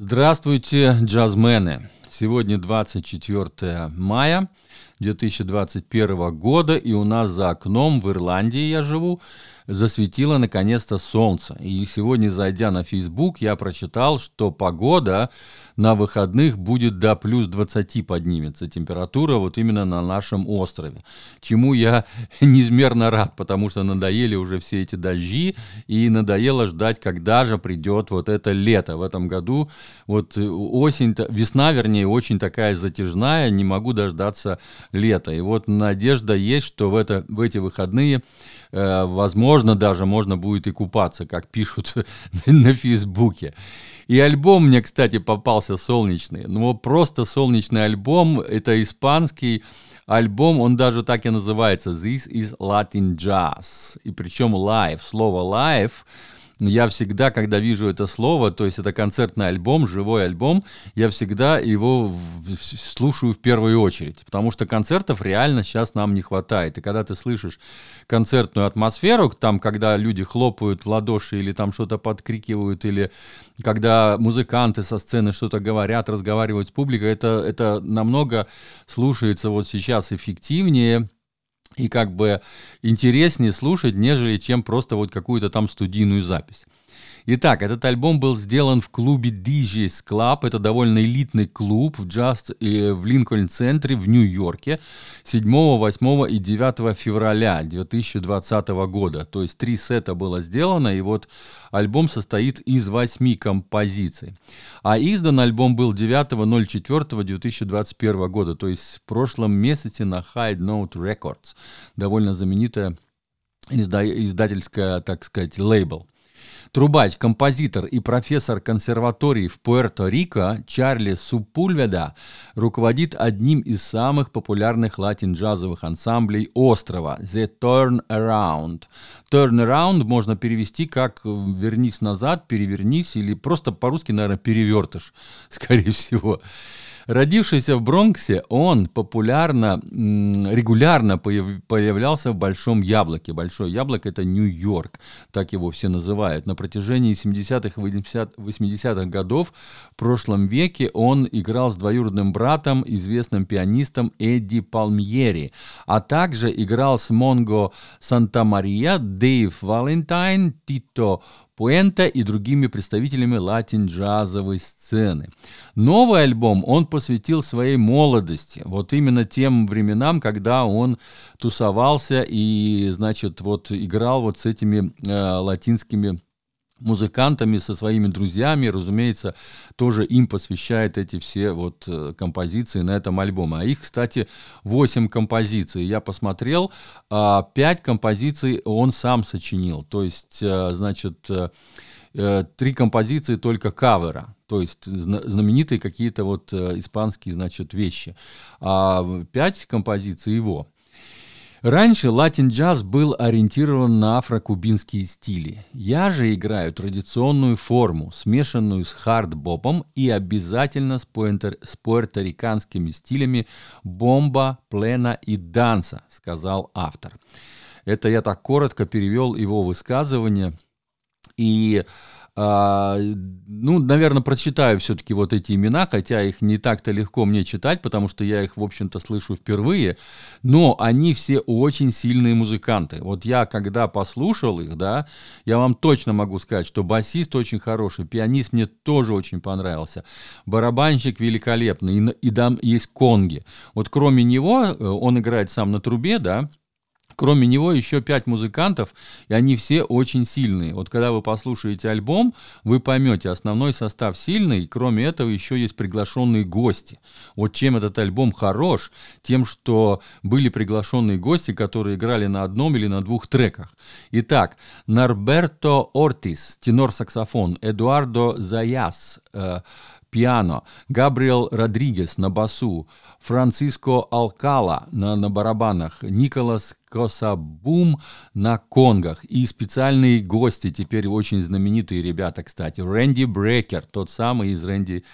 Здравствуйте, джазмены! Сегодня 24 мая 2021 года, и у нас за окном в Ирландии я живу, засветило наконец-то солнце. И сегодня, зайдя на Facebook, я прочитал, что погода на выходных будет до плюс 20 поднимется температура вот именно на нашем острове. Чему я неизмерно рад, потому что надоели уже все эти дожди, и надоело ждать, когда же придет вот это лето. В этом году вот осень, весна, вернее, очень такая затяжная, не могу дождаться лета. И вот надежда есть, что в, это, в эти выходные, э, возможно, даже можно будет и купаться, как пишут на Фейсбуке. И альбом мне, кстати, попался солнечный. Ну, просто солнечный альбом. Это испанский альбом, он даже так и называется. This is Latin Jazz. И причем live. Слово live я всегда, когда вижу это слово, то есть это концертный альбом, живой альбом, я всегда его слушаю в первую очередь, потому что концертов реально сейчас нам не хватает. И когда ты слышишь концертную атмосферу, там, когда люди хлопают в ладоши или там что-то подкрикивают, или когда музыканты со сцены что-то говорят, разговаривают с публикой, это, это намного слушается вот сейчас эффективнее, и как бы интереснее слушать, нежели чем просто вот какую-то там студийную запись. Итак, этот альбом был сделан в клубе DJ's Club. Это довольно элитный клуб в джаз э, в Линкольн-центре в Нью-Йорке 7, 8 и 9 февраля 2020 года. То есть три сета было сделано, и вот альбом состоит из восьми композиций. А издан альбом был 9.04.2021 года, то есть в прошлом месяце на High Note Records. Довольно знаменитая издательская, так сказать, лейбл. Трубач, композитор и профессор консерватории в Пуэрто-Рико Чарли Супульведа руководит одним из самых популярных латин-джазовых ансамблей острова The Turn Around. Turn Around можно перевести как «вернись назад», «перевернись» или просто по-русски, наверное, «перевертыш», скорее всего. Родившийся в Бронксе, он популярно, регулярно появлялся в Большом Яблоке. Большое Яблоко – это Нью-Йорк, так его все называют. На протяжении 70-х и 80-х годов в прошлом веке он играл с двоюродным братом, известным пианистом Эдди Палмьери, а также играл с Монго Санта-Мария, Дэйв Валентайн, Тито Пуэнта и другими представителями латин-джазовой сцены. Новый альбом он посвятил своей молодости, вот именно тем временам, когда он тусовался и, значит, вот играл вот с этими э, латинскими музыкантами, со своими друзьями, разумеется, тоже им посвящает эти все вот э, композиции на этом альбоме. А их, кстати, 8 композиций. Я посмотрел, 5 а, композиций он сам сочинил. То есть, э, значит, э, три композиции только кавера, то есть знаменитые какие-то вот испанские, значит, вещи. А пять композиций его. Раньше латин-джаз был ориентирован на афро-кубинские стили. Я же играю традиционную форму, смешанную с хард-бопом и обязательно с, пуэнтер... с пуэрториканскими стилями бомба, плена и данса, сказал автор. Это я так коротко перевел его высказывание. И а, ну, наверное, прочитаю все-таки вот эти имена, хотя их не так-то легко мне читать, потому что я их, в общем-то, слышу впервые, но они все очень сильные музыканты. Вот я, когда послушал их, да, я вам точно могу сказать, что басист очень хороший, пианист мне тоже очень понравился, барабанщик великолепный, и, и там есть конги. Вот кроме него, э, он играет сам на трубе, да, Кроме него еще пять музыкантов, и они все очень сильные. Вот когда вы послушаете альбом, вы поймете, основной состав сильный, кроме этого еще есть приглашенные гости. Вот чем этот альбом хорош, тем, что были приглашенные гости, которые играли на одном или на двух треках. Итак, Нарберто Ортис, тенор-саксофон, Эдуардо Заяс, э, пиано, Габриэл Родригес на басу, Франциско Алкала на, на барабанах, Николас Косабум на конгах и специальные гости, теперь очень знаменитые ребята, кстати, Рэнди Брекер, тот самый из Рэнди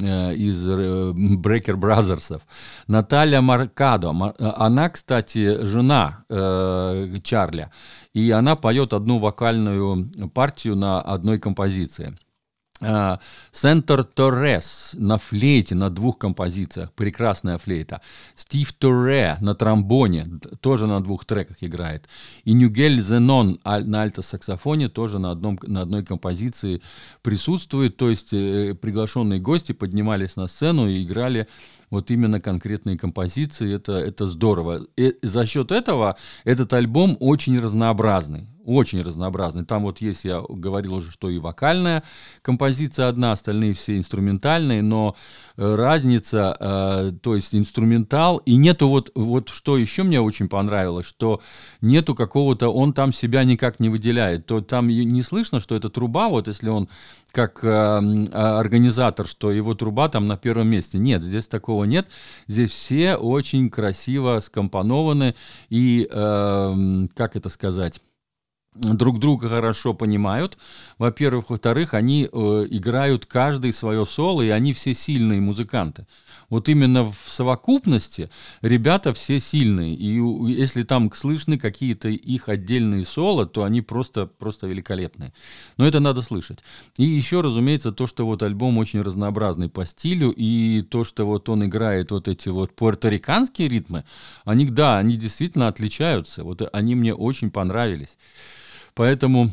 э, из э, Брекер Бразерсов, Наталья Маркадо, она, кстати, жена э, Чарля, и она поет одну вокальную партию на одной композиции. Сентор Торрес на флейте, на двух композициях, прекрасная флейта. Стив Торре на тромбоне, тоже на двух треках играет. И Нюгель Зенон на альто-саксофоне тоже на, одном, на одной композиции присутствует. То есть э, приглашенные гости поднимались на сцену и играли вот именно конкретные композиции, это, это здорово. И за счет этого этот альбом очень разнообразный очень разнообразный. Там вот есть, я говорил уже, что и вокальная композиция одна, остальные все инструментальные, но э, разница, э, то есть инструментал, и нету вот, вот что еще мне очень понравилось, что нету какого-то, он там себя никак не выделяет, то там не слышно, что это труба, вот если он как э, а, организатор, что его труба там на первом месте. Нет, здесь такого нет. Здесь все очень красиво скомпонованы и, э, как это сказать, друг друга хорошо понимают. Во-первых. Во-вторых, они э, играют каждый свое соло, и они все сильные музыканты. Вот именно в совокупности ребята все сильные. И если там слышны какие-то их отдельные соло, то они просто, просто великолепные. Но это надо слышать. И еще, разумеется, то, что вот альбом очень разнообразный по стилю, и то, что вот он играет вот эти вот пуэрториканские ритмы, они, да, они действительно отличаются. Вот они мне очень понравились. Поэтому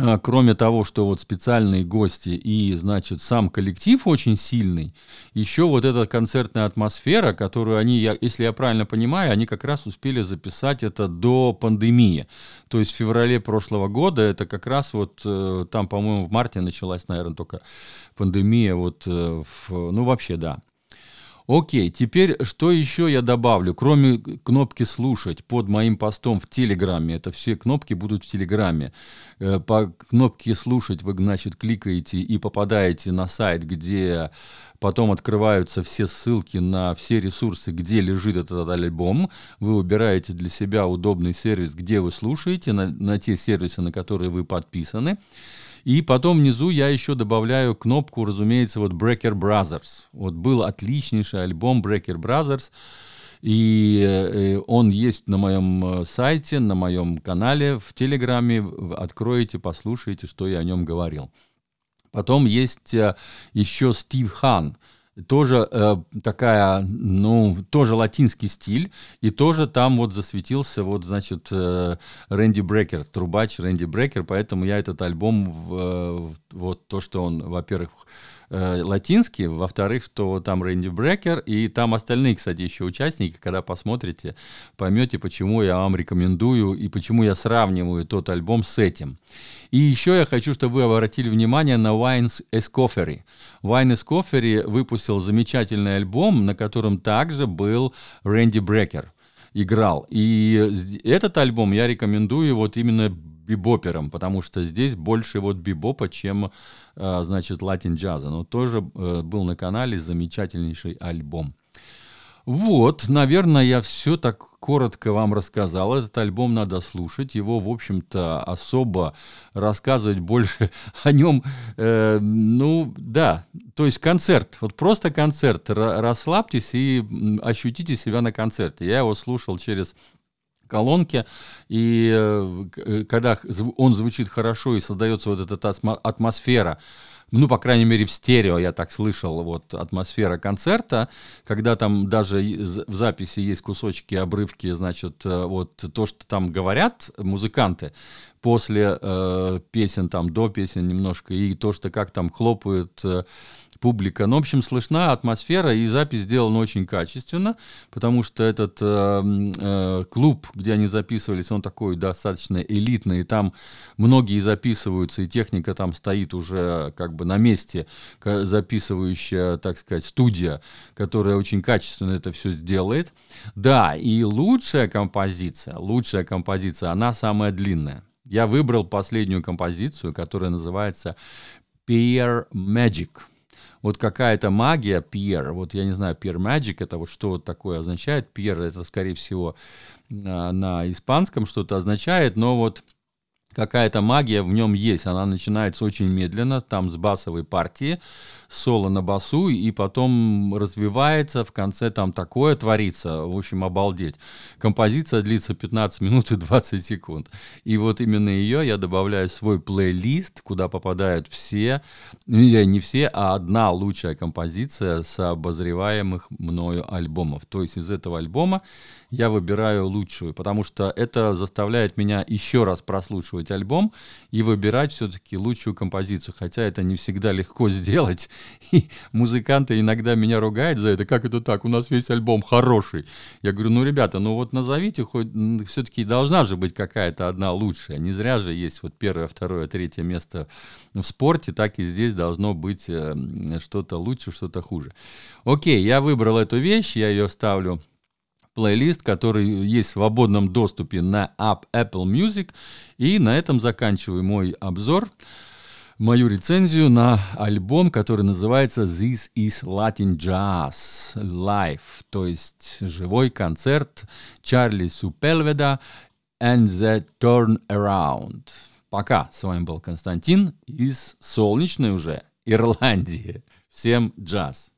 а, кроме того, что вот специальные гости и, значит, сам коллектив очень сильный, еще вот эта концертная атмосфера, которую они, если я правильно понимаю, они как раз успели записать это до пандемии. То есть в феврале прошлого года, это как раз вот э, там, по-моему, в марте началась, наверное, только пандемия, вот, э, ну вообще, да. Окей, теперь что еще я добавлю? Кроме кнопки «Слушать» под моим постом в Телеграме, это все кнопки будут в Телеграме. Э, по кнопке «Слушать» вы, значит, кликаете и попадаете на сайт, где потом открываются все ссылки на все ресурсы, где лежит этот альбом. Вы выбираете для себя удобный сервис, где вы слушаете, на, на те сервисы, на которые вы подписаны. И потом внизу я еще добавляю кнопку, разумеется, вот Breaker Brothers. Вот был отличнейший альбом Breaker Brothers. И э, он есть на моем э, сайте, на моем канале, в Телеграме. Откроете, послушайте, что я о нем говорил. Потом есть э, еще Стив Хан тоже э, такая, ну, тоже латинский стиль, и тоже там вот засветился вот, значит, э, Рэнди Брекер, трубач Рэнди Брекер, поэтому я этот альбом, э, вот то, что он, во-первых, э, латинский, во-вторых, что там Рэнди Брекер, и там остальные, кстати, еще участники, когда посмотрите, поймете, почему я вам рекомендую и почему я сравниваю тот альбом с этим. И еще я хочу, чтобы вы обратили внимание на Wines Escoffery. Wine Escoffery выпустил замечательный альбом, на котором также был Рэнди Брекер играл. И этот альбом я рекомендую вот именно бибопером, потому что здесь больше вот бибопа, чем, э, значит, латин джаза. Но тоже э, был на канале замечательнейший альбом. Вот, наверное, я все так коротко вам рассказал. Этот альбом надо слушать. Его, в общем-то, особо рассказывать больше о нем. Э, ну, да. То есть концерт. Вот просто концерт. Расслабьтесь и ощутите себя на концерте. Я его слушал через колонки, и э, э, когда он звучит хорошо и создается вот эта атмосфера, ну, по крайней мере, в стерео я так слышал, вот атмосфера концерта, когда там даже в записи есть кусочки, обрывки, значит, э, вот то, что там говорят музыканты после э, песен, там, до песен немножко, и то, что как там хлопают э, публика. Ну, в общем, слышна атмосфера, и запись сделана очень качественно, потому что этот э, э, клуб, где они записывались, он такой достаточно элитный, и там многие записываются, и техника там стоит уже как бы на месте, записывающая, так сказать, студия, которая очень качественно это все сделает. Да, и лучшая композиция, лучшая композиция, она самая длинная. Я выбрал последнюю композицию, которая называется Peer Magic вот какая-то магия, Пьер, вот я не знаю, Пьер Magic, это вот что такое означает, Пьер это, скорее всего, на, на испанском что-то означает, но вот какая-то магия в нем есть. Она начинается очень медленно, там с басовой партии, соло на басу, и потом развивается, в конце там такое творится, в общем, обалдеть. Композиция длится 15 минут и 20 секунд. И вот именно ее я добавляю в свой плейлист, куда попадают все, не все, а одна лучшая композиция с обозреваемых мною альбомов. То есть из этого альбома я выбираю лучшую, потому что это заставляет меня еще раз прослушивать альбом и выбирать все-таки лучшую композицию, хотя это не всегда легко сделать. И музыканты иногда меня ругают за это, как это так, у нас весь альбом хороший. Я говорю, ну, ребята, ну вот назовите хоть, все-таки должна же быть какая-то одна лучшая. Не зря же есть вот первое, второе, третье место в спорте, так и здесь должно быть э, что-то лучше, что-то хуже. Окей, я выбрал эту вещь, я ее ставлю плейлист, который есть в свободном доступе на App Apple Music. И на этом заканчиваю мой обзор, мою рецензию на альбом, который называется This is Latin Jazz Live, то есть живой концерт Чарли Супельведа and the Turnaround. Пока. С вами был Константин из солнечной уже Ирландии. Всем джаз.